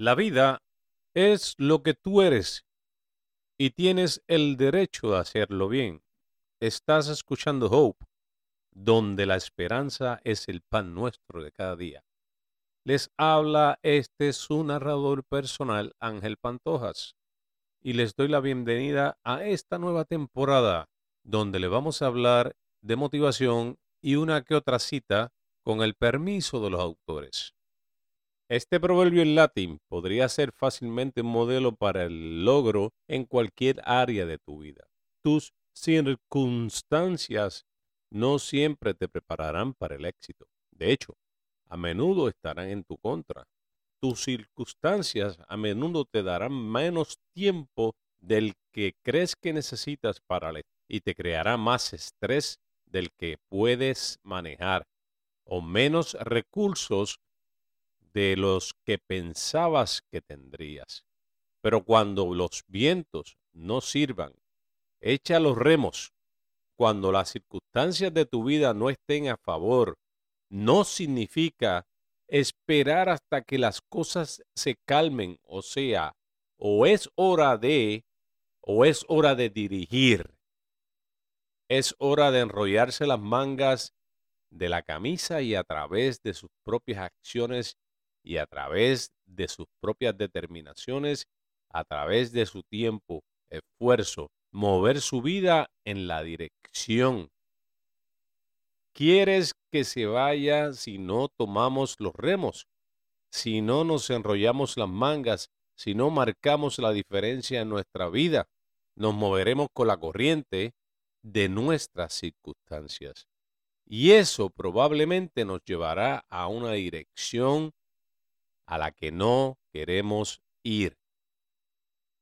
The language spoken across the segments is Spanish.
La vida es lo que tú eres y tienes el derecho de hacerlo bien. Estás escuchando Hope, donde la esperanza es el pan nuestro de cada día. Les habla este su narrador personal, Ángel Pantojas, y les doy la bienvenida a esta nueva temporada, donde le vamos a hablar de motivación y una que otra cita con el permiso de los autores. Este proverbio en latín podría ser fácilmente un modelo para el logro en cualquier área de tu vida. Tus circunstancias no siempre te prepararán para el éxito. De hecho, a menudo estarán en tu contra. Tus circunstancias a menudo te darán menos tiempo del que crees que necesitas para el y te creará más estrés del que puedes manejar o menos recursos de los que pensabas que tendrías. Pero cuando los vientos no sirvan, echa los remos. Cuando las circunstancias de tu vida no estén a favor, no significa esperar hasta que las cosas se calmen, o sea, o es hora de, o es hora de dirigir. Es hora de enrollarse las mangas de la camisa y a través de sus propias acciones y a través de sus propias determinaciones, a través de su tiempo, esfuerzo, mover su vida en la dirección. ¿Quieres que se vaya si no tomamos los remos? Si no nos enrollamos las mangas, si no marcamos la diferencia en nuestra vida, nos moveremos con la corriente de nuestras circunstancias. Y eso probablemente nos llevará a una dirección a la que no queremos ir.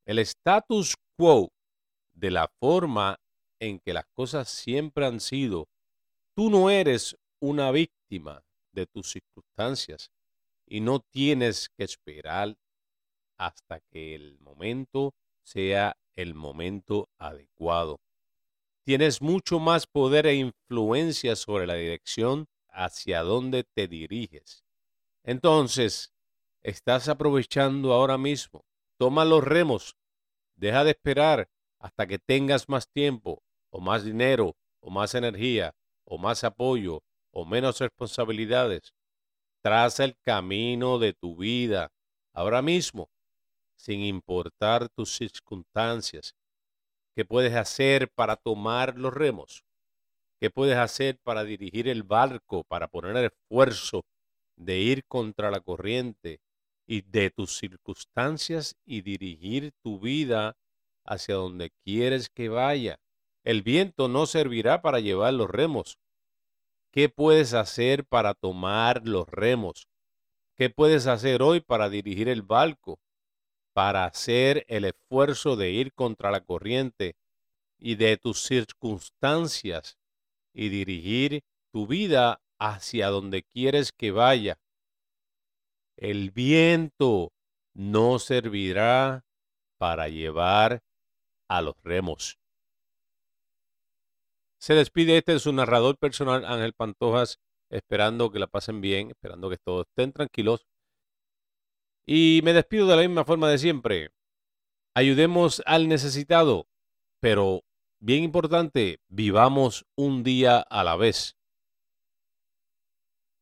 El status quo de la forma en que las cosas siempre han sido, tú no eres una víctima de tus circunstancias y no tienes que esperar hasta que el momento sea el momento adecuado. Tienes mucho más poder e influencia sobre la dirección hacia donde te diriges. Entonces, estás aprovechando ahora mismo. Toma los remos. Deja de esperar hasta que tengas más tiempo, o más dinero, o más energía, o más apoyo, o menos responsabilidades. Traza el camino de tu vida ahora mismo, sin importar tus circunstancias. ¿Qué puedes hacer para tomar los remos? ¿Qué puedes hacer para dirigir el barco, para poner el esfuerzo de ir contra la corriente, y de tus circunstancias y dirigir tu vida hacia donde quieres que vaya. El viento no servirá para llevar los remos. ¿Qué puedes hacer para tomar los remos? ¿Qué puedes hacer hoy para dirigir el barco? Para hacer el esfuerzo de ir contra la corriente y de tus circunstancias y dirigir tu vida hacia donde quieres que vaya. El viento no servirá para llevar a los remos. Se despide este es su narrador personal, Ángel Pantojas, esperando que la pasen bien, esperando que todos estén tranquilos. Y me despido de la misma forma de siempre. Ayudemos al necesitado, pero bien importante, vivamos un día a la vez.